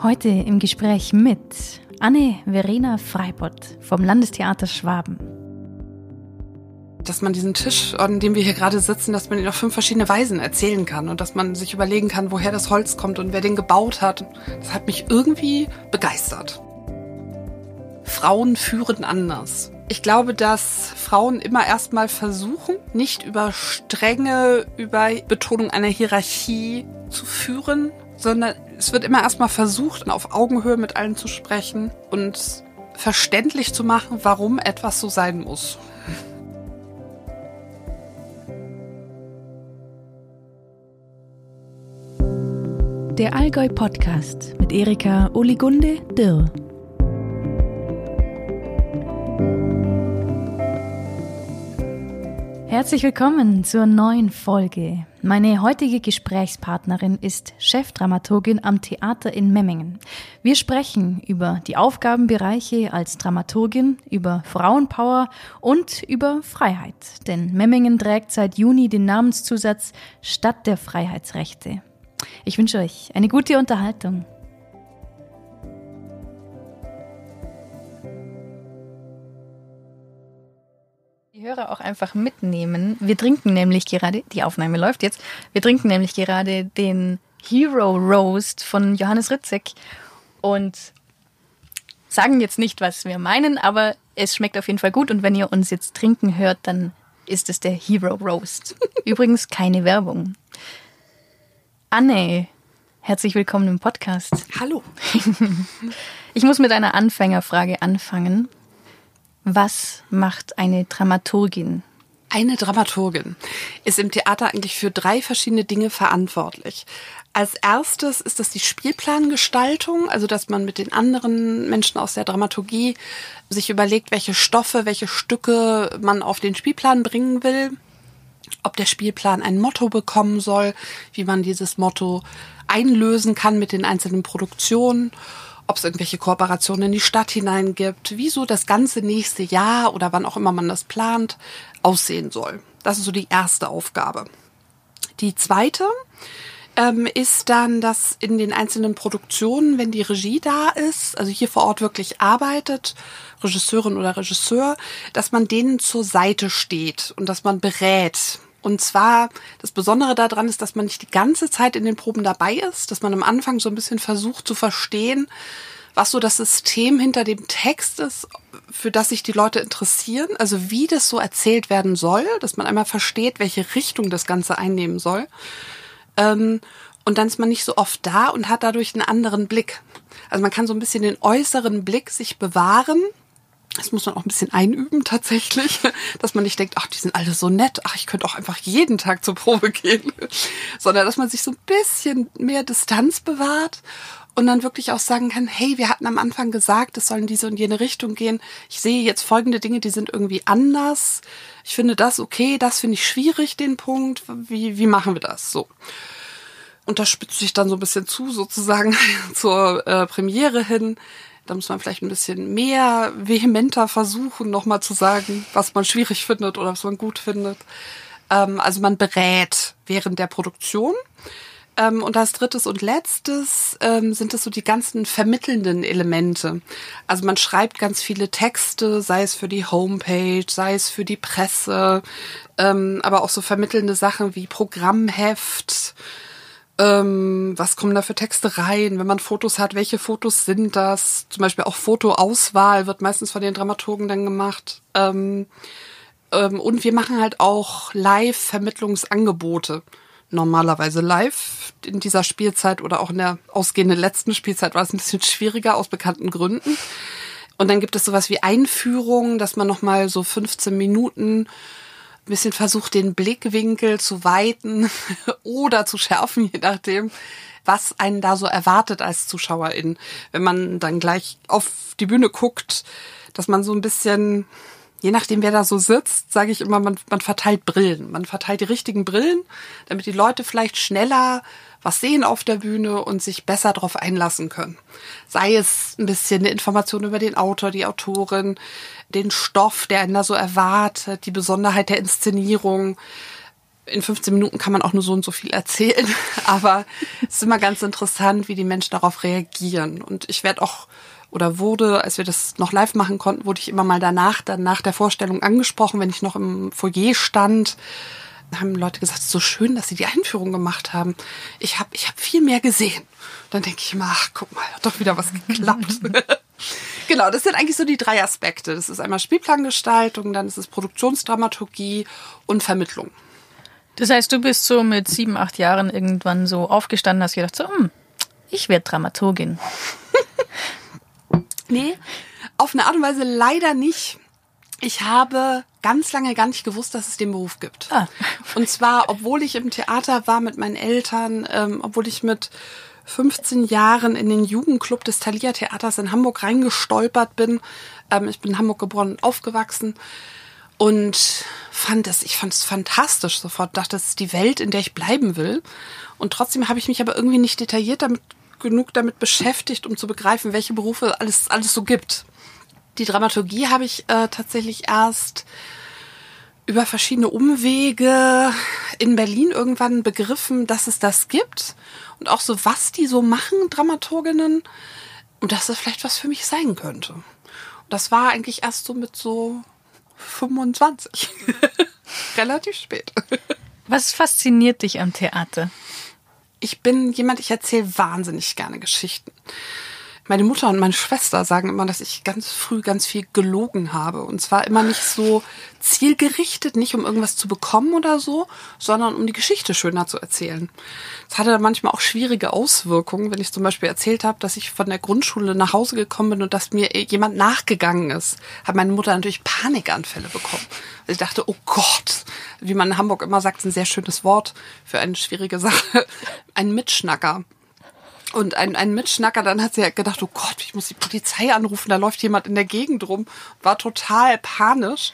Heute im Gespräch mit Anne-Verena Freibott vom Landestheater Schwaben. Dass man diesen Tisch, an dem wir hier gerade sitzen, dass man ihn auf fünf verschiedene Weisen erzählen kann und dass man sich überlegen kann, woher das Holz kommt und wer den gebaut hat. Das hat mich irgendwie begeistert. Frauen führen anders. Ich glaube, dass Frauen immer erstmal versuchen, nicht über Strenge, über Betonung einer Hierarchie zu führen, sondern es wird immer erstmal versucht, auf Augenhöhe mit allen zu sprechen und verständlich zu machen, warum etwas so sein muss. Der Allgäu Podcast mit Erika Oligunde Dirr. Herzlich willkommen zur neuen Folge. Meine heutige Gesprächspartnerin ist Chefdramaturgin am Theater in Memmingen. Wir sprechen über die Aufgabenbereiche als Dramaturgin, über Frauenpower und über Freiheit. Denn Memmingen trägt seit Juni den Namenszusatz Stadt der Freiheitsrechte. Ich wünsche euch eine gute Unterhaltung. Hörer auch einfach mitnehmen. Wir trinken nämlich gerade, die Aufnahme läuft jetzt, wir trinken nämlich gerade den Hero Roast von Johannes Ritzek und sagen jetzt nicht, was wir meinen, aber es schmeckt auf jeden Fall gut und wenn ihr uns jetzt trinken hört, dann ist es der Hero Roast. Übrigens keine Werbung. Anne, herzlich willkommen im Podcast. Hallo. Ich muss mit einer Anfängerfrage anfangen. Was macht eine Dramaturgin? Eine Dramaturgin ist im Theater eigentlich für drei verschiedene Dinge verantwortlich. Als erstes ist das die Spielplangestaltung, also dass man mit den anderen Menschen aus der Dramaturgie sich überlegt, welche Stoffe, welche Stücke man auf den Spielplan bringen will, ob der Spielplan ein Motto bekommen soll, wie man dieses Motto einlösen kann mit den einzelnen Produktionen ob es irgendwelche Kooperationen in die Stadt hinein gibt, wieso das ganze nächste Jahr oder wann auch immer man das plant, aussehen soll. Das ist so die erste Aufgabe. Die zweite ähm, ist dann, dass in den einzelnen Produktionen, wenn die Regie da ist, also hier vor Ort wirklich arbeitet, Regisseurin oder Regisseur, dass man denen zur Seite steht und dass man berät. Und zwar, das Besondere daran ist, dass man nicht die ganze Zeit in den Proben dabei ist, dass man am Anfang so ein bisschen versucht zu verstehen, was so das System hinter dem Text ist, für das sich die Leute interessieren, also wie das so erzählt werden soll, dass man einmal versteht, welche Richtung das Ganze einnehmen soll. Ähm, und dann ist man nicht so oft da und hat dadurch einen anderen Blick. Also man kann so ein bisschen den äußeren Blick sich bewahren das muss man auch ein bisschen einüben tatsächlich, dass man nicht denkt, ach, die sind alle so nett, ach, ich könnte auch einfach jeden Tag zur Probe gehen, sondern dass man sich so ein bisschen mehr Distanz bewahrt und dann wirklich auch sagen kann, hey, wir hatten am Anfang gesagt, es soll in diese und jene Richtung gehen. Ich sehe jetzt folgende Dinge, die sind irgendwie anders. Ich finde das okay, das finde ich schwierig, den Punkt. Wie, wie machen wir das? So. Und das spitzt sich dann so ein bisschen zu, sozusagen zur äh, Premiere hin da muss man vielleicht ein bisschen mehr vehementer versuchen, nochmal zu sagen, was man schwierig findet oder was man gut findet. Ähm, also man berät während der Produktion. Ähm, und als drittes und letztes ähm, sind es so die ganzen vermittelnden Elemente. Also man schreibt ganz viele Texte, sei es für die Homepage, sei es für die Presse, ähm, aber auch so vermittelnde Sachen wie Programmheft, ähm, was kommen da für Texte rein? Wenn man Fotos hat, welche Fotos sind das? Zum Beispiel auch Fotoauswahl wird meistens von den Dramaturgen dann gemacht. Ähm, ähm, und wir machen halt auch Live-Vermittlungsangebote. Normalerweise live in dieser Spielzeit oder auch in der ausgehenden letzten Spielzeit war es ein bisschen schwieriger aus bekannten Gründen. Und dann gibt es sowas wie Einführung, dass man nochmal so 15 Minuten bisschen versucht, den Blickwinkel zu weiten oder zu schärfen, je nachdem, was einen da so erwartet als Zuschauerin. Wenn man dann gleich auf die Bühne guckt, dass man so ein bisschen, je nachdem, wer da so sitzt, sage ich immer, man, man verteilt Brillen. Man verteilt die richtigen Brillen, damit die Leute vielleicht schneller was sehen auf der Bühne und sich besser darauf einlassen können. Sei es ein bisschen eine Information über den Autor, die Autorin, den Stoff, der einen da so erwartet, die Besonderheit der Inszenierung. in 15 Minuten kann man auch nur so und so viel erzählen, aber es ist immer ganz interessant, wie die Menschen darauf reagieren. Und ich werde auch oder wurde, als wir das noch live machen konnten, wurde ich immer mal danach, dann nach der Vorstellung angesprochen, wenn ich noch im Foyer stand. Haben Leute gesagt, es ist so schön, dass sie die Einführung gemacht haben. Ich habe ich hab viel mehr gesehen. Dann denke ich immer, ach, guck mal, hat doch wieder was geklappt. genau, das sind eigentlich so die drei Aspekte. Das ist einmal Spielplangestaltung, dann ist es Produktionsdramaturgie und Vermittlung. Das heißt, du bist so mit sieben, acht Jahren irgendwann so aufgestanden, hast gedacht, so, hm, ich werde Dramaturgin. nee, auf eine Art und Weise leider nicht. Ich habe ganz lange gar nicht gewusst, dass es den Beruf gibt. Ah. Und zwar, obwohl ich im Theater war mit meinen Eltern, ähm, obwohl ich mit 15 Jahren in den Jugendclub des Thalia Theaters in Hamburg reingestolpert bin. Ähm, ich bin in Hamburg geboren und aufgewachsen und fand es, ich fand es fantastisch sofort, dachte, das ist die Welt, in der ich bleiben will. Und trotzdem habe ich mich aber irgendwie nicht detailliert damit genug damit beschäftigt, um zu begreifen, welche Berufe alles alles so gibt. Die Dramaturgie habe ich äh, tatsächlich erst über verschiedene Umwege in Berlin irgendwann begriffen, dass es das gibt und auch so, was die so machen, Dramaturginnen, und dass das vielleicht was für mich sein könnte. Und das war eigentlich erst so mit so 25. Relativ spät. Was fasziniert dich am Theater? Ich bin jemand, ich erzähle wahnsinnig gerne Geschichten. Meine Mutter und meine Schwester sagen immer, dass ich ganz früh ganz viel gelogen habe. Und zwar immer nicht so zielgerichtet, nicht um irgendwas zu bekommen oder so, sondern um die Geschichte schöner zu erzählen. Das hatte dann manchmal auch schwierige Auswirkungen, wenn ich zum Beispiel erzählt habe, dass ich von der Grundschule nach Hause gekommen bin und dass mir jemand nachgegangen ist, hat meine Mutter natürlich Panikanfälle bekommen. Also ich dachte, oh Gott, wie man in Hamburg immer sagt, ein sehr schönes Wort für eine schwierige Sache, ein Mitschnacker. Und ein, ein Mitschnacker, dann hat sie ja gedacht, oh Gott, ich muss die Polizei anrufen, da läuft jemand in der Gegend rum. War total panisch.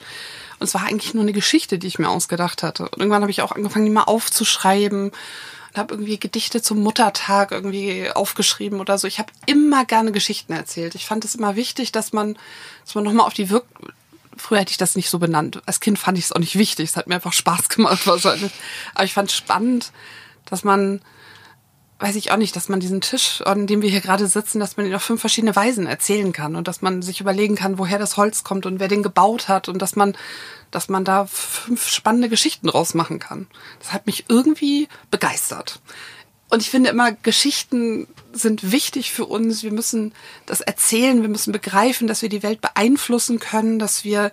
Und es war eigentlich nur eine Geschichte, die ich mir ausgedacht hatte. Und irgendwann habe ich auch angefangen, die mal aufzuschreiben und habe irgendwie Gedichte zum Muttertag irgendwie aufgeschrieben oder so. Ich habe immer gerne Geschichten erzählt. Ich fand es immer wichtig, dass man, dass man nochmal auf die Wirk Früher hätte ich das nicht so benannt. Als Kind fand ich es auch nicht wichtig. Es hat mir einfach Spaß gemacht wahrscheinlich. Aber ich fand es spannend, dass man weiß ich auch nicht, dass man diesen Tisch, an dem wir hier gerade sitzen, dass man ihn auf fünf verschiedene Weisen erzählen kann und dass man sich überlegen kann, woher das Holz kommt und wer den gebaut hat und dass man, dass man da fünf spannende Geschichten draus machen kann. Das hat mich irgendwie begeistert. Und ich finde immer, Geschichten sind wichtig für uns. Wir müssen das erzählen, wir müssen begreifen, dass wir die Welt beeinflussen können, dass wir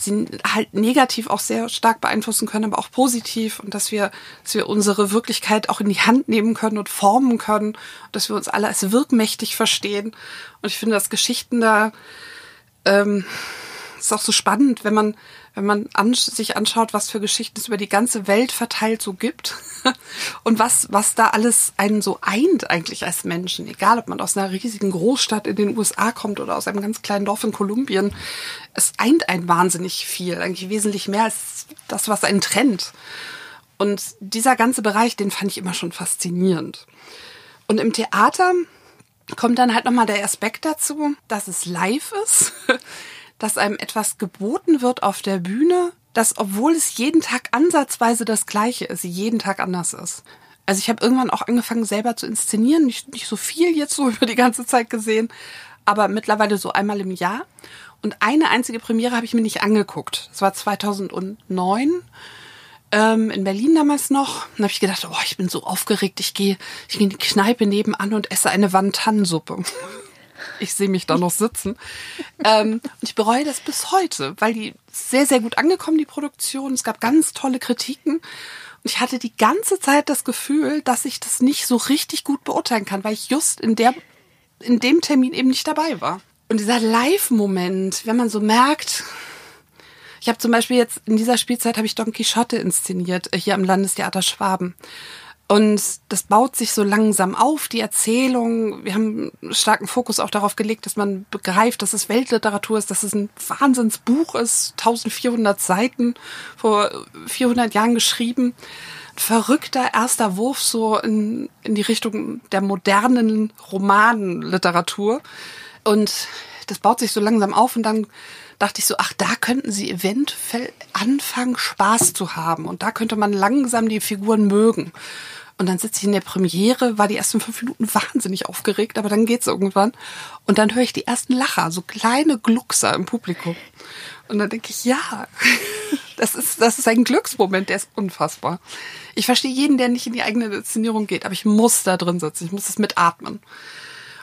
sie halt negativ auch sehr stark beeinflussen können, aber auch positiv und dass wir, dass wir unsere Wirklichkeit auch in die Hand nehmen können und formen können, dass wir uns alle als wirkmächtig verstehen. Und ich finde, dass Geschichten da ähm, ist auch so spannend, wenn man wenn man an, sich anschaut, was für Geschichten es über die ganze Welt verteilt so gibt und was, was da alles einen so eint eigentlich als Menschen, egal ob man aus einer riesigen Großstadt in den USA kommt oder aus einem ganz kleinen Dorf in Kolumbien, es eint einen wahnsinnig viel, eigentlich wesentlich mehr als das, was einen trennt. Und dieser ganze Bereich, den fand ich immer schon faszinierend. Und im Theater kommt dann halt nochmal der Aspekt dazu, dass es live ist dass einem etwas geboten wird auf der Bühne, das, obwohl es jeden Tag ansatzweise das gleiche ist, jeden Tag anders ist. Also ich habe irgendwann auch angefangen, selber zu inszenieren. Nicht, nicht so viel jetzt so über die ganze Zeit gesehen, aber mittlerweile so einmal im Jahr. Und eine einzige Premiere habe ich mir nicht angeguckt. Das war 2009 ähm, in Berlin damals noch. Dann habe ich gedacht, oh, ich bin so aufgeregt. Ich gehe ich geh in die Kneipe nebenan und esse eine Wantannensuppe. Ich sehe mich da noch sitzen. ähm, und ich bereue das bis heute, weil die sehr, sehr gut angekommen, die Produktion. Es gab ganz tolle Kritiken. Und ich hatte die ganze Zeit das Gefühl, dass ich das nicht so richtig gut beurteilen kann, weil ich just in der, in dem Termin eben nicht dabei war. Und dieser Live-Moment, wenn man so merkt, ich habe zum Beispiel jetzt in dieser Spielzeit habe ich Don Quixote inszeniert, äh, hier am Landestheater Schwaben. Und das baut sich so langsam auf, die Erzählung. Wir haben starken Fokus auch darauf gelegt, dass man begreift, dass es Weltliteratur ist, dass es ein Wahnsinnsbuch ist, 1400 Seiten, vor 400 Jahren geschrieben. verrückter erster Wurf so in, in die Richtung der modernen Romanliteratur. Und das baut sich so langsam auf und dann dachte ich so, ach, da könnten sie eventuell anfangen, Spaß zu haben. Und da könnte man langsam die Figuren mögen. Und dann sitze ich in der Premiere, war die ersten fünf Minuten wahnsinnig aufgeregt, aber dann geht's irgendwann. Und dann höre ich die ersten Lacher, so kleine Gluckser im Publikum. Und dann denke ich, ja, das ist, das ist ein Glücksmoment, der ist unfassbar. Ich verstehe jeden, der nicht in die eigene Inszenierung geht, aber ich muss da drin sitzen, ich muss es mitatmen.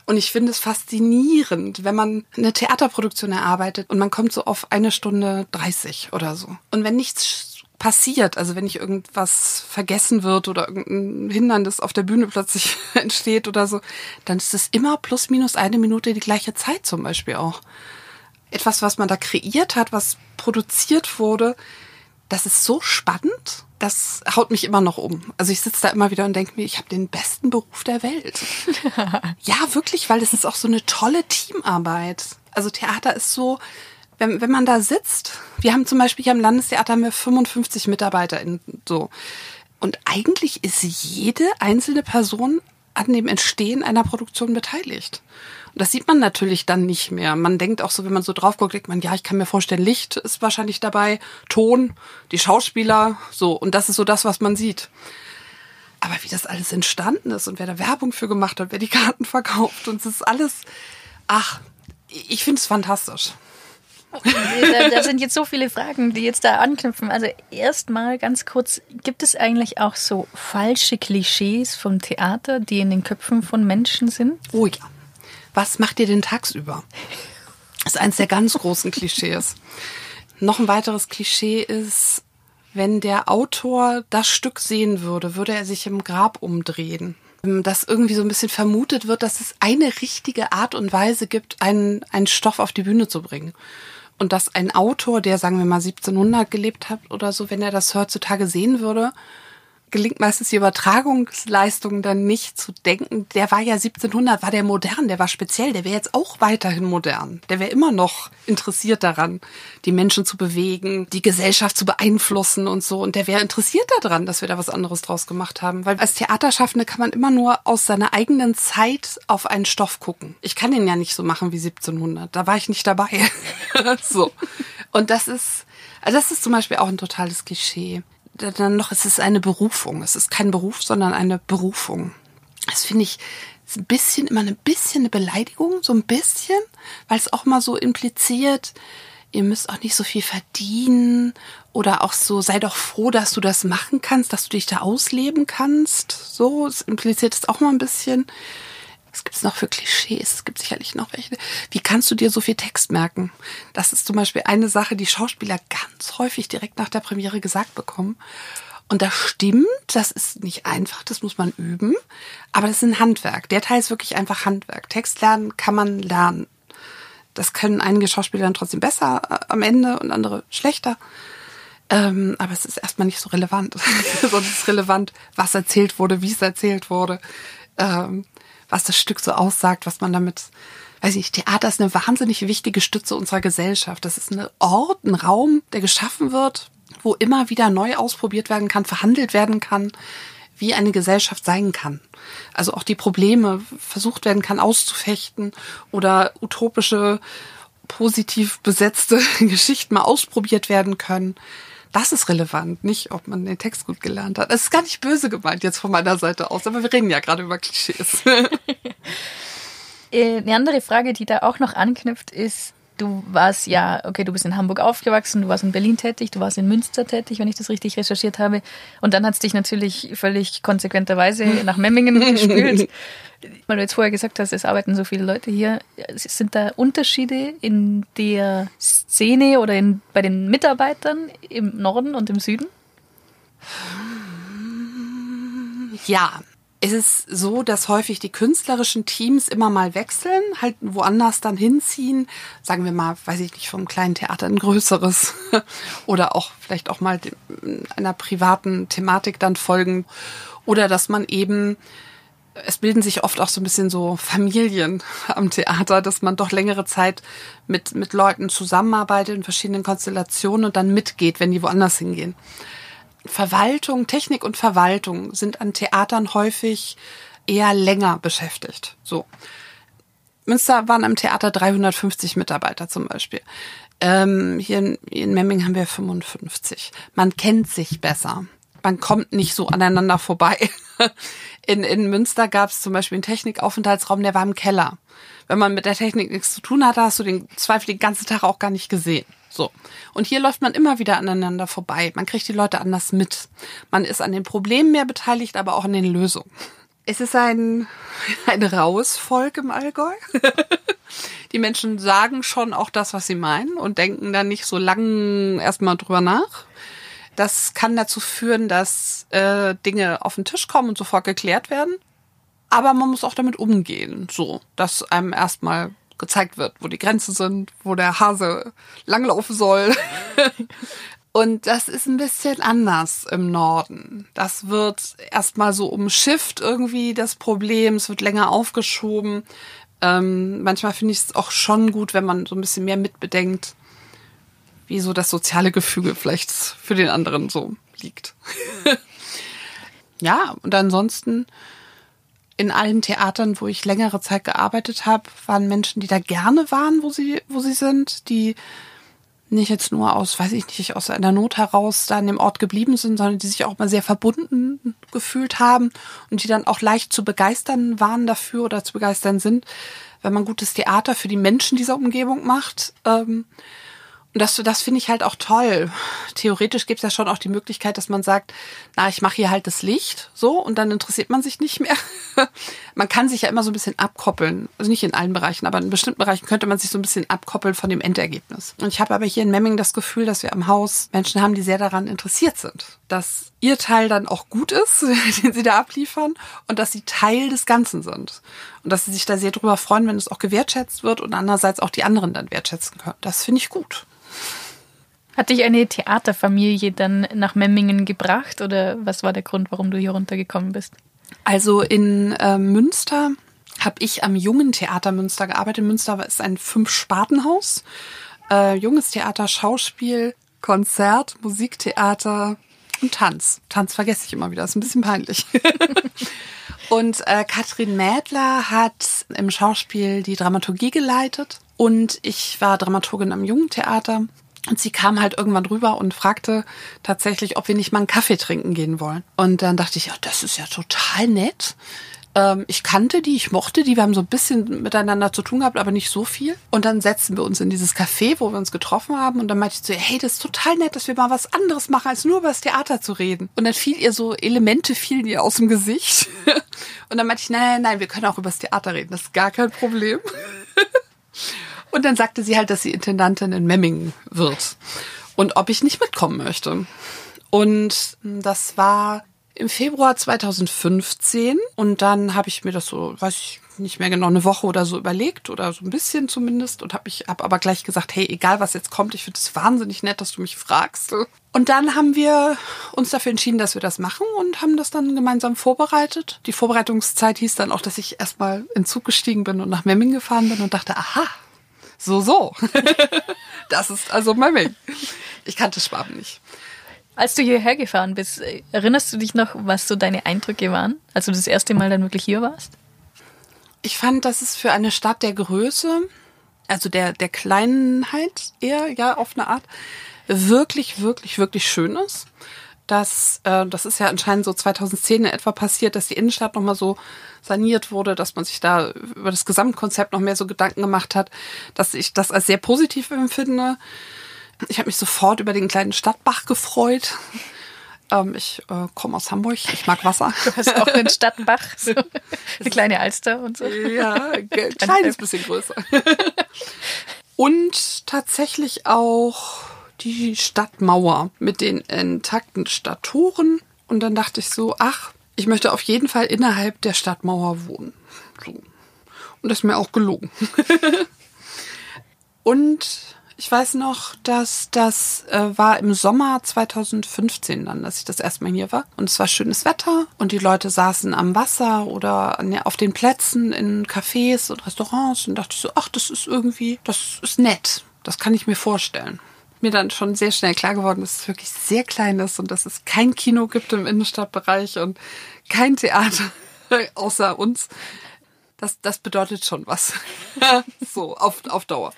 Und ich finde es faszinierend, wenn man eine Theaterproduktion erarbeitet und man kommt so auf eine Stunde 30 oder so. Und wenn nichts passiert, also wenn nicht irgendwas vergessen wird oder irgendein Hindernis auf der Bühne plötzlich entsteht oder so, dann ist es immer plus minus eine Minute die gleiche Zeit zum Beispiel auch. Etwas, was man da kreiert hat, was produziert wurde, das ist so spannend, das haut mich immer noch um. Also ich sitze da immer wieder und denke mir, ich habe den besten Beruf der Welt. ja, wirklich, weil es ist auch so eine tolle Teamarbeit. Also Theater ist so, wenn, wenn man da sitzt, wir haben zum Beispiel hier am Landestheater haben wir 55 MitarbeiterInnen so. Und eigentlich ist jede einzelne Person an dem Entstehen einer Produktion beteiligt. Und das sieht man natürlich dann nicht mehr. Man denkt auch so, wenn man so drauf guckt, denkt man, ja, ich kann mir vorstellen, Licht ist wahrscheinlich dabei, Ton, die Schauspieler, so. Und das ist so das, was man sieht. Aber wie das alles entstanden ist und wer da Werbung für gemacht hat, wer die Karten verkauft und es ist alles, ach, ich finde es fantastisch. Da, sind jetzt so viele Fragen, die jetzt da anknüpfen. Also erstmal ganz kurz, gibt es eigentlich auch so falsche Klischees vom Theater, die in den Köpfen von Menschen sind? Oh ja. Was macht ihr denn tagsüber? Das ist eins der ganz großen Klischees. Noch ein weiteres Klischee ist, wenn der Autor das Stück sehen würde, würde er sich im Grab umdrehen dass irgendwie so ein bisschen vermutet wird, dass es eine richtige Art und Weise gibt, einen, einen Stoff auf die Bühne zu bringen. Und dass ein Autor, der sagen wir mal 1700 gelebt hat oder so, wenn er das heutzutage sehen würde, gelingt meistens die Übertragungsleistung dann nicht zu denken, der war ja 1700, war der modern, der war speziell, der wäre jetzt auch weiterhin modern. Der wäre immer noch interessiert daran, die Menschen zu bewegen, die Gesellschaft zu beeinflussen und so. Und der wäre interessiert daran, dass wir da was anderes draus gemacht haben. Weil als Theaterschaffende kann man immer nur aus seiner eigenen Zeit auf einen Stoff gucken. Ich kann den ja nicht so machen wie 1700. Da war ich nicht dabei. so. Und das ist, also das ist zum Beispiel auch ein totales Klischee dann noch, es ist eine Berufung. Es ist kein Beruf, sondern eine Berufung. Das finde ich ein bisschen, immer ein bisschen eine Beleidigung, so ein bisschen, weil es auch mal so impliziert, ihr müsst auch nicht so viel verdienen oder auch so, sei doch froh, dass du das machen kannst, dass du dich da ausleben kannst. So, es impliziert es auch mal ein bisschen. Was gibt es noch für Klischees? Es gibt sicherlich noch welche. Wie kannst du dir so viel Text merken? Das ist zum Beispiel eine Sache, die Schauspieler ganz häufig direkt nach der Premiere gesagt bekommen. Und das stimmt, das ist nicht einfach, das muss man üben. Aber das ist ein Handwerk. Der Teil ist wirklich einfach Handwerk. Text lernen kann man lernen. Das können einige Schauspieler dann trotzdem besser äh, am Ende und andere schlechter. Ähm, aber es ist erstmal nicht so relevant. Sondern es ist relevant, was erzählt wurde, wie es erzählt wurde. Ähm, was das Stück so aussagt, was man damit, weiß ich, Theater ist eine wahnsinnig wichtige Stütze unserer Gesellschaft. Das ist ein Ort, ein Raum, der geschaffen wird, wo immer wieder neu ausprobiert werden kann, verhandelt werden kann, wie eine Gesellschaft sein kann. Also auch die Probleme versucht werden kann auszufechten oder utopische, positiv besetzte Geschichten mal ausprobiert werden können. Das ist relevant, nicht ob man den Text gut gelernt hat. Es ist gar nicht böse gemeint jetzt von meiner Seite aus, aber wir reden ja gerade über Klischees. Äh, eine andere Frage, die da auch noch anknüpft, ist, du warst ja, okay, du bist in Hamburg aufgewachsen, du warst in Berlin tätig, du warst in Münster tätig, wenn ich das richtig recherchiert habe. Und dann hat es dich natürlich völlig konsequenterweise nach Memmingen gespült. Weil du jetzt vorher gesagt hast, es arbeiten so viele Leute hier. Sind da Unterschiede in der Szene oder in, bei den Mitarbeitern im Norden und im Süden? Ja, es ist so, dass häufig die künstlerischen Teams immer mal wechseln, halt woanders dann hinziehen. Sagen wir mal, weiß ich nicht, vom kleinen Theater ein größeres oder auch vielleicht auch mal einer privaten Thematik dann folgen. Oder dass man eben, es bilden sich oft auch so ein bisschen so Familien am Theater, dass man doch längere Zeit mit, mit Leuten zusammenarbeitet in verschiedenen Konstellationen und dann mitgeht, wenn die woanders hingehen. Verwaltung, Technik und Verwaltung sind an Theatern häufig eher länger beschäftigt. So. Münster waren am Theater 350 Mitarbeiter zum Beispiel. Ähm, hier in, in Memming haben wir 55. Man kennt sich besser. Man kommt nicht so aneinander vorbei. In, in Münster gab es zum Beispiel einen Technikaufenthaltsraum, der war im Keller. Wenn man mit der Technik nichts zu tun hatte, hast du den Zweifel den ganzen Tag auch gar nicht gesehen. So. Und hier läuft man immer wieder aneinander vorbei. Man kriegt die Leute anders mit. Man ist an den Problemen mehr beteiligt, aber auch an den Lösungen. Es ist ein, ein raues Volk im Allgäu. die Menschen sagen schon auch das, was sie meinen und denken dann nicht so lang erstmal drüber nach. Das kann dazu führen, dass äh, Dinge auf den Tisch kommen und sofort geklärt werden. Aber man muss auch damit umgehen, so, dass einem erstmal gezeigt wird, wo die Grenzen sind, wo der Hase langlaufen soll. Und das ist ein bisschen anders im Norden. Das wird erstmal so umschifft irgendwie das Problem. Es wird länger aufgeschoben. Ähm, manchmal finde ich es auch schon gut, wenn man so ein bisschen mehr mitbedenkt, wie so das soziale Gefüge vielleicht für den anderen so liegt. ja, und ansonsten in allen Theatern, wo ich längere Zeit gearbeitet habe, waren Menschen, die da gerne waren, wo sie, wo sie sind, die nicht jetzt nur aus, weiß ich nicht, aus einer Not heraus da an dem Ort geblieben sind, sondern die sich auch mal sehr verbunden gefühlt haben und die dann auch leicht zu begeistern waren dafür oder zu begeistern sind, wenn man gutes Theater für die Menschen dieser Umgebung macht. Ähm, das, das finde ich halt auch toll. Theoretisch gibt es ja schon auch die Möglichkeit, dass man sagt, na, ich mache hier halt das Licht so und dann interessiert man sich nicht mehr. man kann sich ja immer so ein bisschen abkoppeln. Also nicht in allen Bereichen, aber in bestimmten Bereichen könnte man sich so ein bisschen abkoppeln von dem Endergebnis. Und ich habe aber hier in Memming das Gefühl, dass wir am Haus Menschen haben, die sehr daran interessiert sind. Dass ihr Teil dann auch gut ist, den sie da abliefern und dass sie Teil des Ganzen sind. Und dass sie sich da sehr drüber freuen, wenn es auch gewertschätzt wird und andererseits auch die anderen dann wertschätzen können. Das finde ich gut. Hat dich eine Theaterfamilie dann nach Memmingen gebracht oder was war der Grund, warum du hier runtergekommen bist? Also in äh, Münster habe ich am Jungen Theater Münster gearbeitet. Münster ist ein Fünf-Spartenhaus. Äh, junges Theater, Schauspiel, Konzert, Musiktheater und Tanz. Tanz vergesse ich immer wieder, ist ein bisschen peinlich. und äh, Katrin Mädler hat im Schauspiel die Dramaturgie geleitet und ich war Dramaturgin am Jungen Theater und sie kam halt irgendwann rüber und fragte tatsächlich, ob wir nicht mal einen Kaffee trinken gehen wollen. Und dann dachte ich, ja, das ist ja total nett. Ähm, ich kannte die, ich mochte die, wir haben so ein bisschen miteinander zu tun gehabt, aber nicht so viel. Und dann setzten wir uns in dieses Café, wo wir uns getroffen haben. Und dann meinte ich zu ihr, hey, das ist total nett, dass wir mal was anderes machen, als nur über das Theater zu reden. Und dann fiel ihr so, Elemente fielen ihr aus dem Gesicht. Und dann meinte ich, nein, nein, nein, wir können auch über das Theater reden, das ist gar kein Problem. Und dann sagte sie halt, dass sie Intendantin in Memmingen wird und ob ich nicht mitkommen möchte. Und das war im Februar 2015 und dann habe ich mir das so, weiß ich nicht mehr genau, eine Woche oder so überlegt oder so ein bisschen zumindest und habe ich hab aber gleich gesagt, hey, egal was jetzt kommt, ich finde es wahnsinnig nett, dass du mich fragst. Und dann haben wir uns dafür entschieden, dass wir das machen und haben das dann gemeinsam vorbereitet. Die Vorbereitungszeit hieß dann auch, dass ich erstmal in Zug gestiegen bin und nach Memming gefahren bin und dachte, aha, so, so. das ist also Memming. Ich kannte Schwaben nicht. Als du hierher gefahren bist, erinnerst du dich noch, was so deine Eindrücke waren, als du das erste Mal dann wirklich hier warst? Ich fand, dass es für eine Stadt der Größe, also der, der Kleinheit eher, ja, auf eine Art, wirklich, wirklich, wirklich schön ist dass äh, das ist ja anscheinend so 2010 in etwa passiert, dass die Innenstadt nochmal so saniert wurde, dass man sich da über das Gesamtkonzept noch mehr so Gedanken gemacht hat, dass ich das als sehr positiv empfinde. Ich habe mich sofort über den kleinen Stadtbach gefreut. Ähm, ich äh, komme aus Hamburg, ich mag Wasser. Du hast auch einen Stadtbach, so eine kleine Alster und so. Ja, ein kleines bisschen größer. Und tatsächlich auch die Stadtmauer mit den intakten Stadttoren. Und dann dachte ich so, ach, ich möchte auf jeden Fall innerhalb der Stadtmauer wohnen. So. Und das ist mir auch gelungen. und ich weiß noch, dass das äh, war im Sommer 2015 dann, dass ich das erstmal hier war. Und es war schönes Wetter und die Leute saßen am Wasser oder auf den Plätzen in Cafés und Restaurants und dachte so, ach, das ist irgendwie, das ist nett. Das kann ich mir vorstellen mir dann schon sehr schnell klar geworden, dass es wirklich sehr klein ist und dass es kein Kino gibt im Innenstadtbereich und kein Theater außer uns. Das, das bedeutet schon was. so, auf, auf Dauer.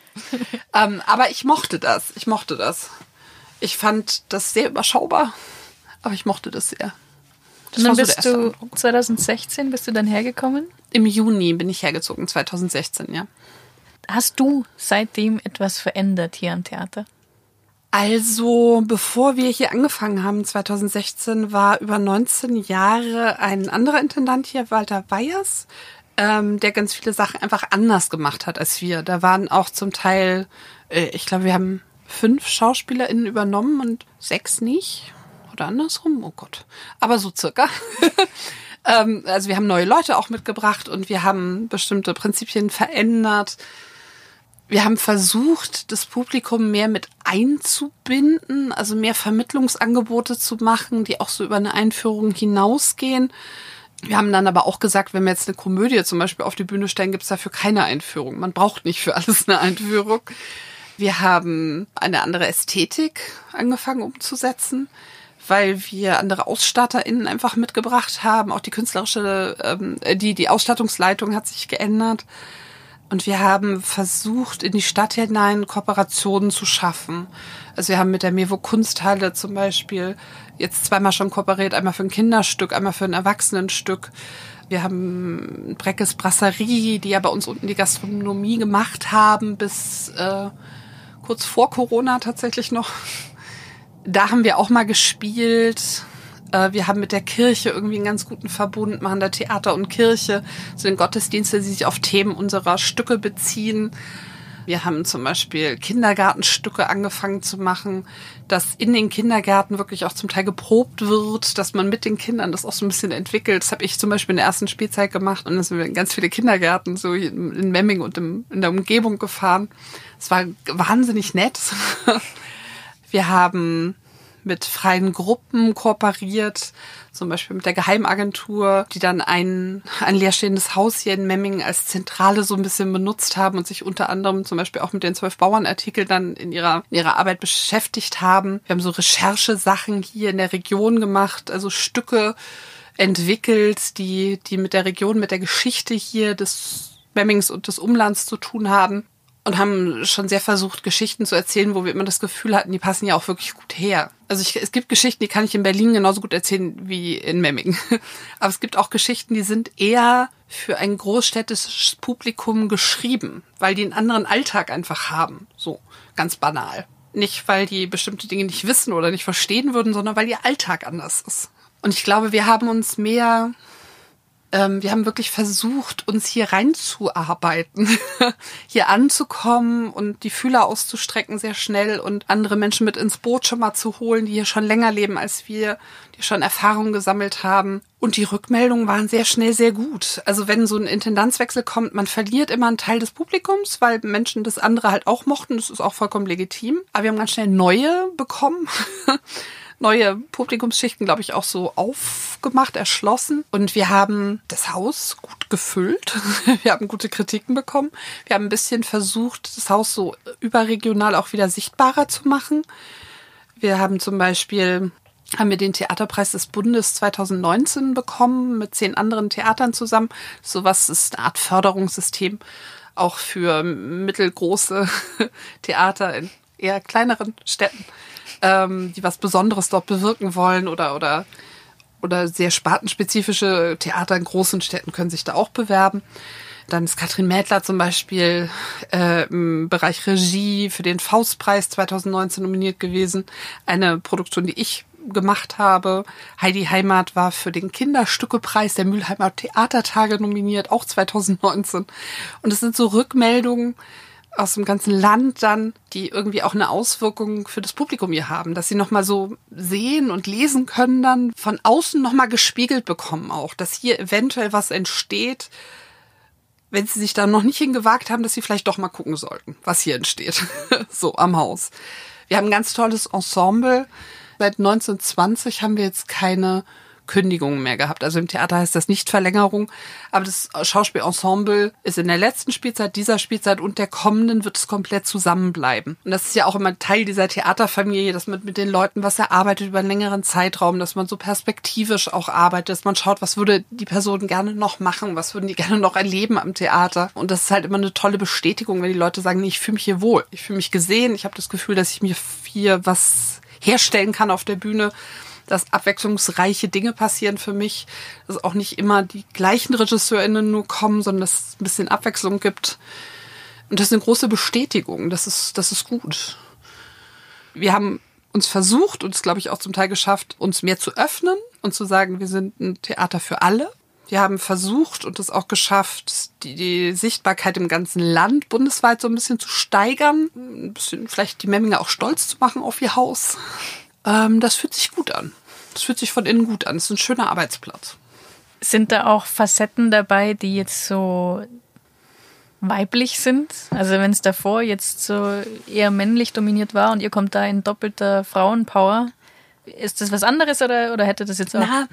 ähm, aber ich mochte das. Ich mochte das. Ich fand das sehr überschaubar, aber ich mochte das sehr. Das Und dann bist so du Eindruck. 2016 bist du dann hergekommen? Im Juni bin ich hergezogen, 2016, ja. Hast du seitdem etwas verändert hier am Theater? Also, bevor wir hier angefangen haben, 2016, war über 19 Jahre ein anderer Intendant hier, Walter Weyers, ähm, der ganz viele Sachen einfach anders gemacht hat als wir. Da waren auch zum Teil, äh, ich glaube, wir haben fünf SchauspielerInnen übernommen und sechs nicht. Oder andersrum, oh Gott. Aber so circa. ähm, also wir haben neue Leute auch mitgebracht und wir haben bestimmte Prinzipien verändert wir haben versucht, das Publikum mehr mit einzubinden, also mehr Vermittlungsangebote zu machen, die auch so über eine Einführung hinausgehen. Wir haben dann aber auch gesagt, wenn wir jetzt eine Komödie zum Beispiel auf die Bühne stellen, gibt's dafür keine Einführung. Man braucht nicht für alles eine Einführung. Wir haben eine andere Ästhetik angefangen umzusetzen, weil wir andere AusstatterInnen einfach mitgebracht haben. Auch die künstlerische, ähm, die, die Ausstattungsleitung hat sich geändert. Und wir haben versucht, in die Stadt hinein Kooperationen zu schaffen. Also wir haben mit der Mevo Kunsthalle zum Beispiel jetzt zweimal schon kooperiert, einmal für ein Kinderstück, einmal für ein Erwachsenenstück. Wir haben Breckes Brasserie, die ja bei uns unten die Gastronomie gemacht haben, bis äh, kurz vor Corona tatsächlich noch. Da haben wir auch mal gespielt. Äh, wir haben mit der Kirche irgendwie einen ganz guten Verbund, machen da Theater und Kirche, sind Gottesdienste, die sich auf Themen unserer Stücke beziehen. Wir haben zum Beispiel Kindergartenstücke angefangen zu machen, dass in den Kindergärten wirklich auch zum Teil geprobt wird, dass man mit den Kindern das auch so ein bisschen entwickelt. Das habe ich zum Beispiel in der ersten Spielzeit gemacht und dann sind wir in ganz viele Kindergärten so in Memming und in der Umgebung gefahren. Es war wahnsinnig nett. Wir haben mit freien Gruppen kooperiert, zum Beispiel mit der Geheimagentur, die dann ein, ein leerstehendes Haus hier in Memmingen als Zentrale so ein bisschen benutzt haben und sich unter anderem zum Beispiel auch mit den zwölf Bauernartikeln dann in ihrer, in ihrer Arbeit beschäftigt haben. Wir haben so Recherchesachen hier in der Region gemacht, also Stücke entwickelt, die, die mit der Region, mit der Geschichte hier des Memmings und des Umlands zu tun haben und haben schon sehr versucht, Geschichten zu erzählen, wo wir immer das Gefühl hatten, die passen ja auch wirklich gut her. Also ich, es gibt Geschichten, die kann ich in Berlin genauso gut erzählen wie in Memmingen. Aber es gibt auch Geschichten, die sind eher für ein großstädtisches Publikum geschrieben, weil die einen anderen Alltag einfach haben. So, ganz banal. Nicht, weil die bestimmte Dinge nicht wissen oder nicht verstehen würden, sondern weil ihr Alltag anders ist. Und ich glaube, wir haben uns mehr ähm, wir haben wirklich versucht, uns hier reinzuarbeiten, hier anzukommen und die Fühler auszustrecken sehr schnell und andere Menschen mit ins Boot schon mal zu holen, die hier schon länger leben als wir, die schon Erfahrungen gesammelt haben. Und die Rückmeldungen waren sehr schnell sehr gut. Also wenn so ein Intendanzwechsel kommt, man verliert immer einen Teil des Publikums, weil Menschen das andere halt auch mochten. Das ist auch vollkommen legitim. Aber wir haben ganz schnell neue bekommen. neue Publikumsschichten, glaube ich, auch so aufgemacht, erschlossen. Und wir haben das Haus gut gefüllt. Wir haben gute Kritiken bekommen. Wir haben ein bisschen versucht, das Haus so überregional auch wieder sichtbarer zu machen. Wir haben zum Beispiel haben wir den Theaterpreis des Bundes 2019 bekommen mit zehn anderen Theatern zusammen. Sowas ist eine Art Förderungssystem auch für mittelgroße Theater in eher kleineren Städten ähm, die was Besonderes dort bewirken wollen oder, oder, oder sehr spartenspezifische Theater in großen Städten können sich da auch bewerben. Dann ist Katrin Mädler zum Beispiel äh, im Bereich Regie für den Faustpreis 2019 nominiert gewesen. Eine Produktion, die ich gemacht habe. Heidi Heimat war für den Kinderstückepreis der Mülheimer Theatertage nominiert, auch 2019. Und es sind so Rückmeldungen, aus dem ganzen Land dann, die irgendwie auch eine Auswirkung für das Publikum hier haben, dass sie nochmal so sehen und lesen können dann, von außen nochmal gespiegelt bekommen auch, dass hier eventuell was entsteht, wenn sie sich da noch nicht hingewagt haben, dass sie vielleicht doch mal gucken sollten, was hier entsteht, so am Haus. Wir haben ein ganz tolles Ensemble. Seit 1920 haben wir jetzt keine Kündigungen mehr gehabt. Also im Theater heißt das nicht Verlängerung, aber das Schauspielensemble ist in der letzten Spielzeit, dieser Spielzeit und der kommenden wird es komplett zusammenbleiben. Und das ist ja auch immer Teil dieser Theaterfamilie, dass man mit den Leuten was erarbeitet über einen längeren Zeitraum, dass man so perspektivisch auch arbeitet, dass man schaut, was würde die Person gerne noch machen, was würden die gerne noch erleben am Theater. Und das ist halt immer eine tolle Bestätigung, wenn die Leute sagen, nee, ich fühle mich hier wohl, ich fühle mich gesehen, ich habe das Gefühl, dass ich mir hier was herstellen kann auf der Bühne dass abwechslungsreiche Dinge passieren für mich, dass auch nicht immer die gleichen RegisseurInnen nur kommen, sondern dass es ein bisschen Abwechslung gibt. Und das ist eine große Bestätigung. Das ist, das ist gut. Wir haben uns versucht und es, glaube ich, auch zum Teil geschafft, uns mehr zu öffnen und zu sagen, wir sind ein Theater für alle. Wir haben versucht und es auch geschafft, die, die, Sichtbarkeit im ganzen Land bundesweit so ein bisschen zu steigern, ein bisschen vielleicht die Memminger auch stolz zu machen auf ihr Haus. Ähm, das fühlt sich gut an. Das fühlt sich von innen gut an. Es ist ein schöner Arbeitsplatz. Sind da auch Facetten dabei, die jetzt so weiblich sind? Also wenn es davor jetzt so eher männlich dominiert war und ihr kommt da in doppelter Frauenpower, ist das was anderes oder, oder hätte das jetzt auch? Na,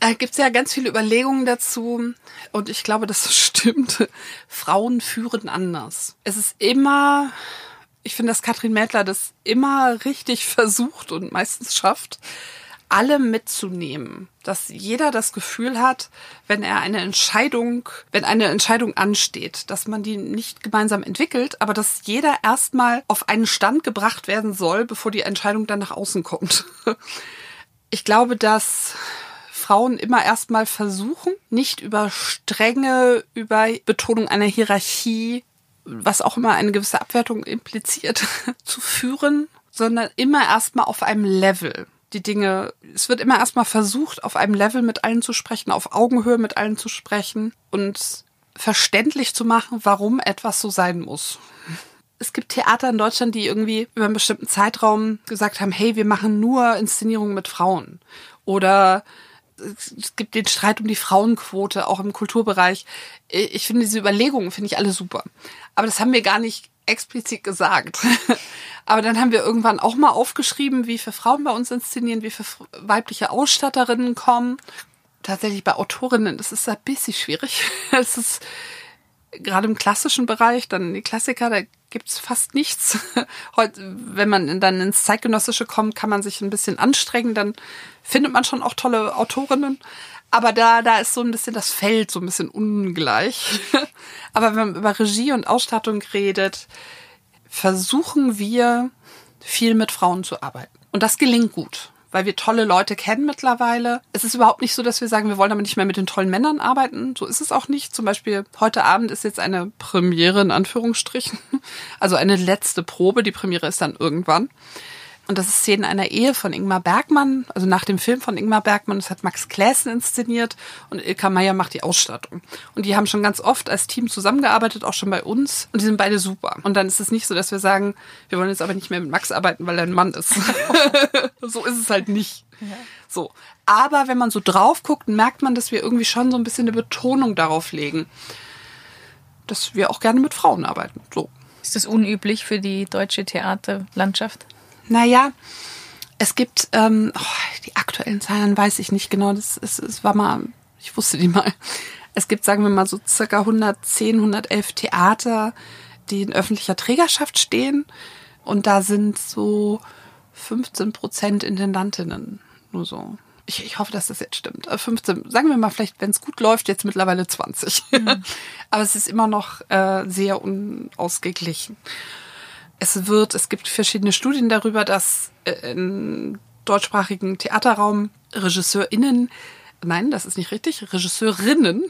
da gibt es ja ganz viele Überlegungen dazu und ich glaube, das stimmt. Frauen führen anders. Es ist immer ich finde, dass Katrin Mädler das immer richtig versucht und meistens schafft, alle mitzunehmen. Dass jeder das Gefühl hat, wenn er eine Entscheidung, wenn eine Entscheidung ansteht, dass man die nicht gemeinsam entwickelt, aber dass jeder erstmal auf einen Stand gebracht werden soll, bevor die Entscheidung dann nach außen kommt. Ich glaube, dass Frauen immer erstmal versuchen, nicht über Strenge, über Betonung einer Hierarchie was auch immer eine gewisse Abwertung impliziert, zu führen, sondern immer erstmal auf einem Level. Die Dinge, es wird immer erstmal versucht, auf einem Level mit allen zu sprechen, auf Augenhöhe mit allen zu sprechen und verständlich zu machen, warum etwas so sein muss. Es gibt Theater in Deutschland, die irgendwie über einen bestimmten Zeitraum gesagt haben, hey, wir machen nur Inszenierungen mit Frauen. Oder es gibt den Streit um die Frauenquote, auch im Kulturbereich. Ich finde diese Überlegungen, finde ich alle super. Aber das haben wir gar nicht explizit gesagt. Aber dann haben wir irgendwann auch mal aufgeschrieben, wie viele Frauen bei uns inszenieren, wie viele weibliche Ausstatterinnen kommen. Tatsächlich bei Autorinnen, das ist ein bisschen schwierig. Es ist gerade im klassischen Bereich, dann die Klassiker, da gibt's fast nichts. Heute, wenn man dann ins Zeitgenössische kommt, kann man sich ein bisschen anstrengen, dann findet man schon auch tolle Autorinnen. Aber da, da ist so ein bisschen das Feld so ein bisschen ungleich. Aber wenn man über Regie und Ausstattung redet, versuchen wir viel mit Frauen zu arbeiten. Und das gelingt gut weil wir tolle Leute kennen mittlerweile. Es ist überhaupt nicht so, dass wir sagen, wir wollen aber nicht mehr mit den tollen Männern arbeiten. So ist es auch nicht. Zum Beispiel heute Abend ist jetzt eine Premiere in Anführungsstrichen. Also eine letzte Probe. Die Premiere ist dann irgendwann. Und das ist Szenen einer Ehe von Ingmar Bergmann, also nach dem Film von Ingmar Bergmann. Das hat Max Klässen inszeniert und Ilka Meyer macht die Ausstattung. Und die haben schon ganz oft als Team zusammengearbeitet, auch schon bei uns. Und die sind beide super. Und dann ist es nicht so, dass wir sagen, wir wollen jetzt aber nicht mehr mit Max arbeiten, weil er ein Mann ist. so ist es halt nicht. So. Aber wenn man so drauf guckt, merkt man, dass wir irgendwie schon so ein bisschen eine Betonung darauf legen, dass wir auch gerne mit Frauen arbeiten. So. Ist das unüblich für die deutsche Theaterlandschaft? Naja, es gibt ähm, oh, die aktuellen Zahlen weiß ich nicht genau. Das, es, es war mal, ich wusste die mal. Es gibt, sagen wir mal, so circa 110, 111 Theater, die in öffentlicher Trägerschaft stehen. Und da sind so 15 Prozent Intendantinnen. Nur so. Ich, ich hoffe, dass das jetzt stimmt. 15, äh, sagen wir mal vielleicht, wenn es gut läuft, jetzt mittlerweile 20. Mhm. Aber es ist immer noch äh, sehr unausgeglichen es wird, es gibt verschiedene Studien darüber, dass äh, im deutschsprachigen Theaterraum RegisseurInnen nein, das ist nicht richtig, Regisseurinnen,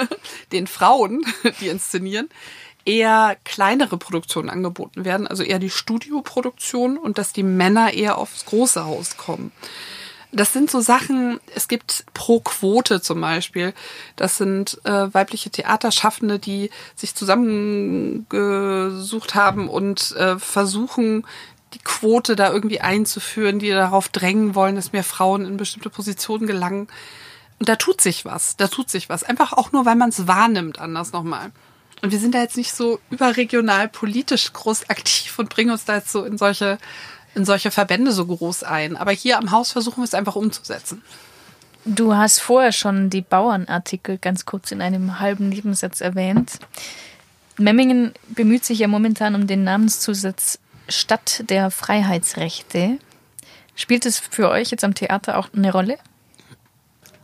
den Frauen, die inszenieren, eher kleinere Produktionen angeboten werden, also eher die Studioproduktion und dass die Männer eher aufs große Haus kommen. Das sind so Sachen, es gibt pro Quote zum Beispiel. Das sind äh, weibliche Theaterschaffende, die sich zusammengesucht haben und äh, versuchen, die Quote da irgendwie einzuführen, die darauf drängen wollen, dass mehr Frauen in bestimmte Positionen gelangen. Und da tut sich was, da tut sich was. Einfach auch nur, weil man es wahrnimmt, anders nochmal. Und wir sind da jetzt nicht so überregional politisch groß aktiv und bringen uns da jetzt so in solche in solche Verbände so groß ein. Aber hier am Haus versuchen wir es einfach umzusetzen. Du hast vorher schon die Bauernartikel ganz kurz in einem halben Nebensatz erwähnt. Memmingen bemüht sich ja momentan um den Namenszusatz Stadt der Freiheitsrechte. Spielt es für euch jetzt am Theater auch eine Rolle?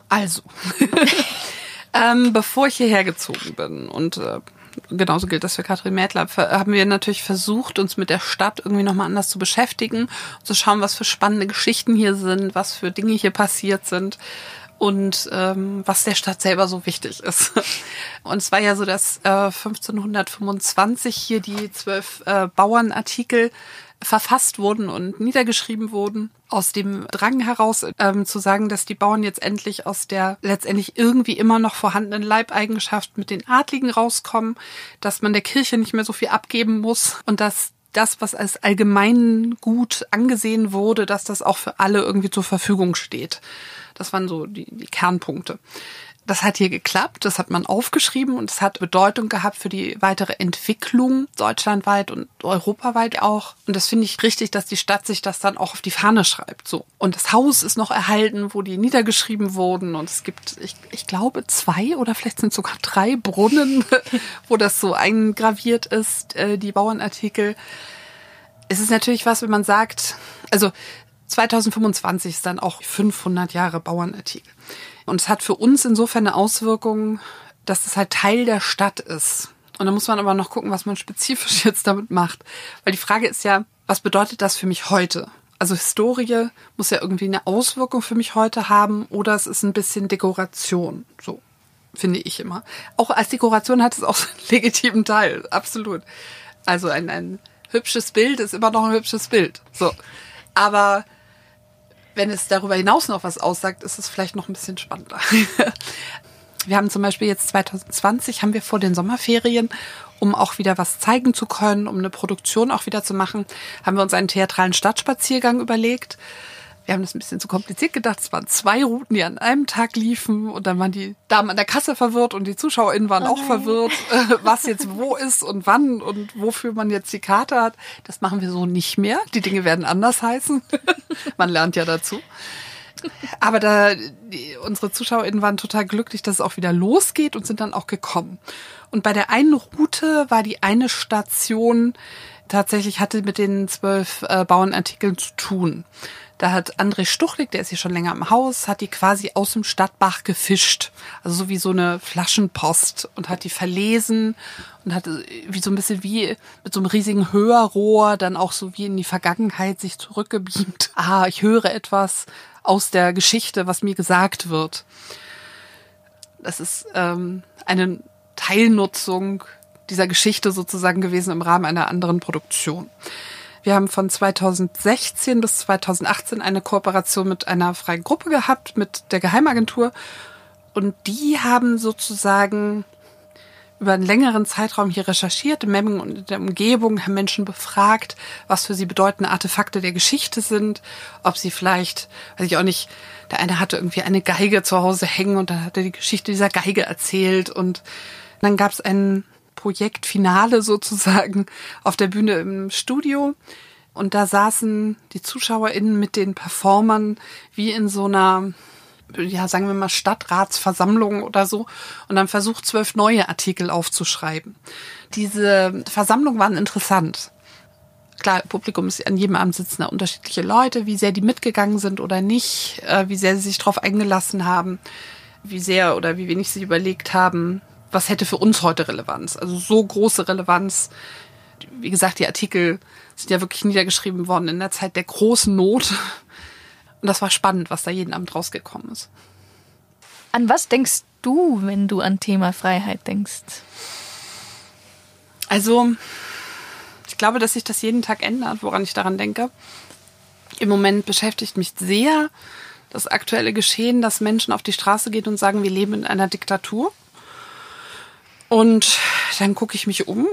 Also, ähm, bevor ich hierher gezogen bin und äh, genauso gilt das für Katrin Mädler, haben wir natürlich versucht, uns mit der Stadt irgendwie nochmal anders zu beschäftigen, zu schauen, was für spannende Geschichten hier sind, was für Dinge hier passiert sind und ähm, was der Stadt selber so wichtig ist. Und es war ja so, dass äh, 1525 hier die zwölf äh, Bauernartikel verfasst wurden und niedergeschrieben wurden, aus dem Drang heraus ähm, zu sagen, dass die Bauern jetzt endlich aus der letztendlich irgendwie immer noch vorhandenen Leibeigenschaft mit den Adligen rauskommen, dass man der Kirche nicht mehr so viel abgeben muss und dass das, was als allgemein gut angesehen wurde, dass das auch für alle irgendwie zur Verfügung steht. Das waren so die, die Kernpunkte. Das hat hier geklappt, das hat man aufgeschrieben und es hat Bedeutung gehabt für die weitere Entwicklung deutschlandweit und europaweit auch. Und das finde ich richtig, dass die Stadt sich das dann auch auf die Fahne schreibt. So. Und das Haus ist noch erhalten, wo die niedergeschrieben wurden. Und es gibt, ich, ich glaube, zwei oder vielleicht sind sogar drei Brunnen, wo das so eingraviert ist, äh, die Bauernartikel. Es ist natürlich was, wenn man sagt, also 2025 ist dann auch 500 Jahre Bauernartikel. Und es hat für uns insofern eine Auswirkung, dass es halt Teil der Stadt ist. Und da muss man aber noch gucken, was man spezifisch jetzt damit macht. Weil die Frage ist ja, was bedeutet das für mich heute? Also Historie muss ja irgendwie eine Auswirkung für mich heute haben oder es ist ein bisschen Dekoration. So finde ich immer. Auch als Dekoration hat es auch einen legitimen Teil, absolut. Also ein, ein hübsches Bild ist immer noch ein hübsches Bild. So. Aber wenn es darüber hinaus noch was aussagt, ist es vielleicht noch ein bisschen spannender. wir haben zum Beispiel jetzt 2020 haben wir vor den Sommerferien, um auch wieder was zeigen zu können, um eine Produktion auch wieder zu machen, haben wir uns einen theatralen Stadtspaziergang überlegt wir haben das ein bisschen zu kompliziert gedacht. Es waren zwei Routen, die an einem Tag liefen und dann waren die Damen an der Kasse verwirrt und die ZuschauerInnen waren oh auch verwirrt, äh, was jetzt wo ist und wann und wofür man jetzt die Karte hat. Das machen wir so nicht mehr. Die Dinge werden anders heißen. man lernt ja dazu. Aber da, die, unsere ZuschauerInnen waren total glücklich, dass es auch wieder losgeht und sind dann auch gekommen. Und bei der einen Route war die eine Station tatsächlich hatte mit den zwölf äh, Bauernartikeln zu tun. Da hat André Stuchlik, der ist hier schon länger im Haus, hat die quasi aus dem Stadtbach gefischt. Also so wie so eine Flaschenpost und hat die verlesen und hat wie so ein bisschen wie mit so einem riesigen Hörrohr dann auch so wie in die Vergangenheit sich zurückgebeamt. Ah, ich höre etwas aus der Geschichte, was mir gesagt wird. Das ist ähm, eine Teilnutzung dieser Geschichte sozusagen gewesen im Rahmen einer anderen Produktion. Wir haben von 2016 bis 2018 eine Kooperation mit einer freien Gruppe gehabt, mit der Geheimagentur. Und die haben sozusagen über einen längeren Zeitraum hier recherchiert, in Memmingen und in der Umgebung, haben Menschen befragt, was für sie bedeutende Artefakte der Geschichte sind, ob sie vielleicht, weiß ich auch nicht, der eine hatte irgendwie eine Geige zu Hause hängen und dann hat er die Geschichte dieser Geige erzählt und dann gab es einen Projektfinale sozusagen auf der Bühne im Studio. Und da saßen die ZuschauerInnen mit den Performern wie in so einer, ja, sagen wir mal, Stadtratsversammlung oder so und dann versucht, zwölf neue Artikel aufzuschreiben. Diese Versammlungen waren interessant. Klar, Publikum ist an jedem Abend sitzen da unterschiedliche Leute, wie sehr die mitgegangen sind oder nicht, äh, wie sehr sie sich darauf eingelassen haben, wie sehr oder wie wenig sie überlegt haben, was hätte für uns heute Relevanz? Also so große Relevanz. Wie gesagt, die Artikel sind ja wirklich niedergeschrieben worden in der Zeit der großen Not. Und das war spannend, was da jeden Abend rausgekommen ist. An was denkst du, wenn du an Thema Freiheit denkst? Also, ich glaube, dass sich das jeden Tag ändert, woran ich daran denke. Im Moment beschäftigt mich sehr das aktuelle Geschehen, dass Menschen auf die Straße gehen und sagen, wir leben in einer Diktatur. Und dann gucke ich mich um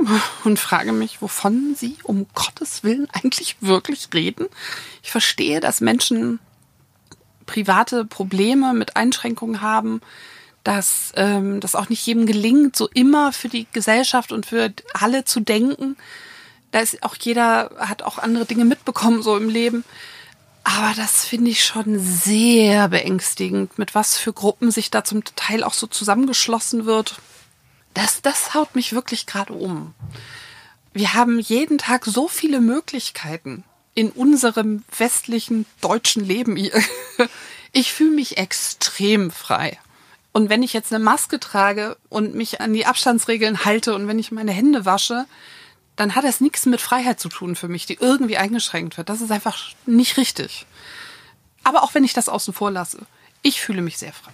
und frage mich, wovon sie um Gottes Willen eigentlich wirklich reden. Ich verstehe, dass Menschen private Probleme mit Einschränkungen haben, dass ähm, das auch nicht jedem gelingt, so immer für die Gesellschaft und für alle zu denken. Da ist auch jeder hat auch andere Dinge mitbekommen so im Leben. Aber das finde ich schon sehr beängstigend, mit was für Gruppen sich da zum Teil auch so zusammengeschlossen wird. Das, das haut mich wirklich gerade um. Wir haben jeden Tag so viele Möglichkeiten in unserem westlichen deutschen Leben. Ich fühle mich extrem frei. Und wenn ich jetzt eine Maske trage und mich an die Abstandsregeln halte und wenn ich meine Hände wasche, dann hat das nichts mit Freiheit zu tun für mich, die irgendwie eingeschränkt wird. Das ist einfach nicht richtig. Aber auch wenn ich das außen vor lasse, ich fühle mich sehr frei.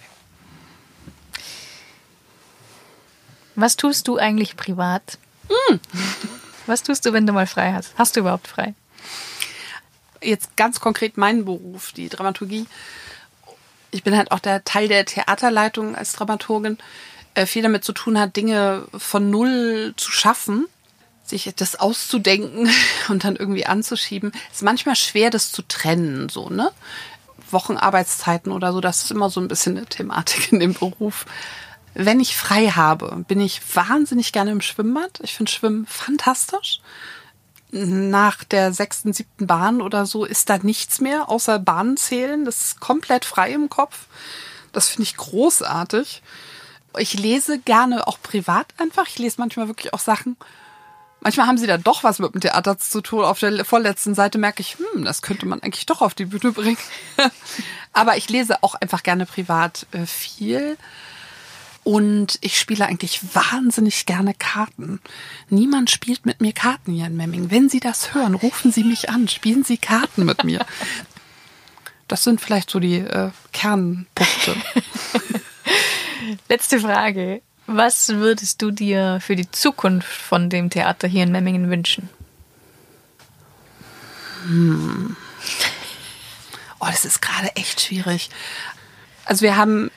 Was tust du eigentlich privat? Mm. Was tust du, wenn du mal frei hast? Hast du überhaupt frei? Jetzt ganz konkret meinen Beruf, die Dramaturgie. Ich bin halt auch der Teil der Theaterleitung als Dramaturgin. Äh, viel damit zu tun hat, Dinge von Null zu schaffen sich das auszudenken und dann irgendwie anzuschieben, ist manchmal schwer, das zu trennen, so, ne? Wochenarbeitszeiten oder so, das ist immer so ein bisschen eine Thematik in dem Beruf. Wenn ich frei habe, bin ich wahnsinnig gerne im Schwimmbad. Ich finde Schwimmen fantastisch. Nach der sechsten, siebten Bahn oder so ist da nichts mehr außer Bahnen zählen. Das ist komplett frei im Kopf. Das finde ich großartig. Ich lese gerne auch privat einfach. Ich lese manchmal wirklich auch Sachen, Manchmal haben sie da doch was mit dem Theater zu tun. Auf der vorletzten Seite merke ich, hm, das könnte man eigentlich doch auf die Bühne bringen. Aber ich lese auch einfach gerne privat äh, viel. Und ich spiele eigentlich wahnsinnig gerne Karten. Niemand spielt mit mir Karten hier in Memming. Wenn Sie das hören, rufen Sie mich an, spielen Sie Karten mit mir. Das sind vielleicht so die äh, Kernpunkte. Letzte Frage. Was würdest du dir für die Zukunft von dem Theater hier in Memmingen wünschen? Hm. Oh, das ist gerade echt schwierig. Also wir haben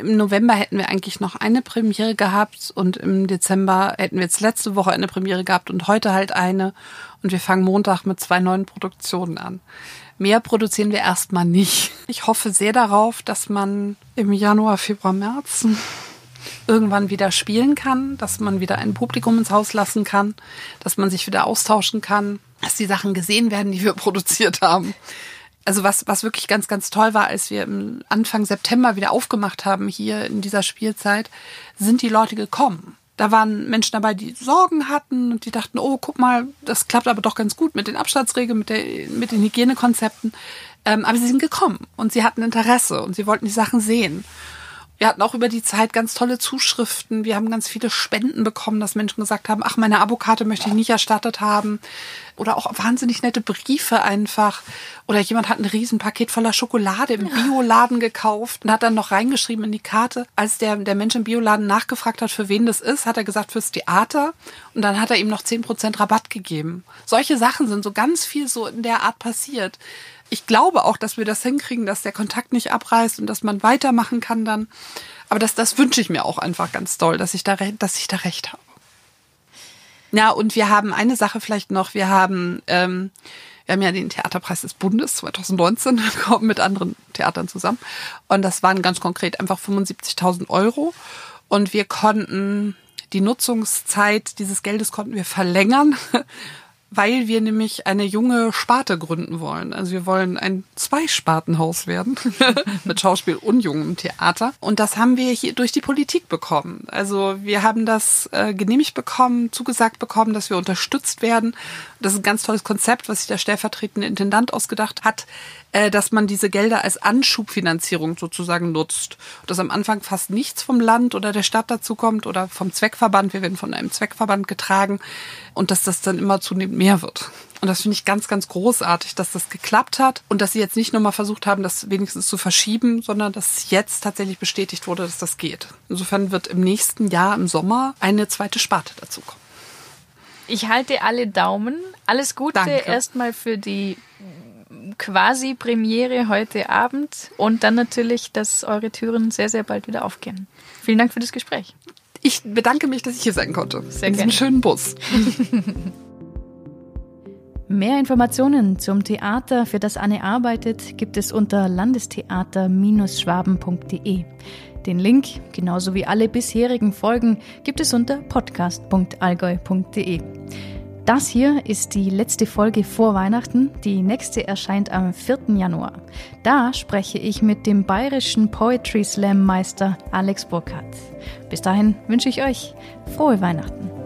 im November hätten wir eigentlich noch eine Premiere gehabt und im Dezember hätten wir jetzt letzte Woche eine Premiere gehabt und heute halt eine und wir fangen Montag mit zwei neuen Produktionen an. Mehr produzieren wir erstmal nicht. Ich hoffe sehr darauf, dass man im Januar, Februar, März irgendwann wieder spielen kann, dass man wieder ein Publikum ins Haus lassen kann, dass man sich wieder austauschen kann, dass die Sachen gesehen werden, die wir produziert haben. Also was, was wirklich ganz, ganz toll war, als wir im Anfang September wieder aufgemacht haben hier in dieser Spielzeit, sind die Leute gekommen. Da waren Menschen dabei, die Sorgen hatten und die dachten, oh, guck mal, das klappt aber doch ganz gut mit den Abstandsregeln, mit, der, mit den Hygienekonzepten. Ähm, aber sie sind gekommen und sie hatten Interesse und sie wollten die Sachen sehen. Wir hatten auch über die Zeit ganz tolle Zuschriften. Wir haben ganz viele Spenden bekommen, dass Menschen gesagt haben, ach, meine Abokarte möchte ich nicht erstattet haben. Oder auch wahnsinnig nette Briefe einfach. Oder jemand hat ein Riesenpaket voller Schokolade im Bioladen gekauft und hat dann noch reingeschrieben in die Karte. Als der, der Mensch im Bioladen nachgefragt hat, für wen das ist, hat er gesagt, fürs Theater. Und dann hat er ihm noch zehn Prozent Rabatt gegeben. Solche Sachen sind so ganz viel so in der Art passiert ich glaube auch, dass wir das hinkriegen, dass der Kontakt nicht abreißt und dass man weitermachen kann dann. Aber das, das wünsche ich mir auch einfach ganz doll, dass ich da, dass ich da recht habe. Ja, und wir haben eine Sache vielleicht noch. Wir haben, ähm, wir haben ja den Theaterpreis des Bundes 2019 bekommen mit anderen Theatern zusammen. Und das waren ganz konkret einfach 75.000 Euro. Und wir konnten die Nutzungszeit dieses Geldes konnten wir verlängern weil wir nämlich eine junge Sparte gründen wollen. Also wir wollen ein Zweispartenhaus werden mit Schauspiel und jungem Theater. Und das haben wir hier durch die Politik bekommen. Also wir haben das äh, genehmigt bekommen, zugesagt bekommen, dass wir unterstützt werden. Das ist ein ganz tolles Konzept, was sich der stellvertretende Intendant ausgedacht hat äh, dass man diese Gelder als Anschubfinanzierung sozusagen nutzt. Dass am Anfang fast nichts vom Land oder der Stadt dazu kommt oder vom Zweckverband. Wir werden von einem Zweckverband getragen und dass das dann immer zunehmend mehr wird. Und das finde ich ganz, ganz großartig, dass das geklappt hat und dass sie jetzt nicht nochmal versucht haben, das wenigstens zu verschieben, sondern dass jetzt tatsächlich bestätigt wurde, dass das geht. Insofern wird im nächsten Jahr im Sommer eine zweite Sparte dazukommen. Ich halte alle Daumen. Alles Gute Danke. erstmal für die quasi Premiere heute Abend und dann natürlich, dass eure Türen sehr, sehr bald wieder aufgehen. Vielen Dank für das Gespräch. Ich bedanke mich, dass ich hier sein konnte. Sehr gerne. schönen Bus. Mehr Informationen zum Theater, für das Anne arbeitet, gibt es unter landestheater-schwaben.de. Den Link, genauso wie alle bisherigen Folgen, gibt es unter podcast.allgäu.de. Das hier ist die letzte Folge vor Weihnachten. Die nächste erscheint am 4. Januar. Da spreche ich mit dem bayerischen Poetry Slam Meister Alex Burkhardt. Bis dahin wünsche ich euch frohe Weihnachten.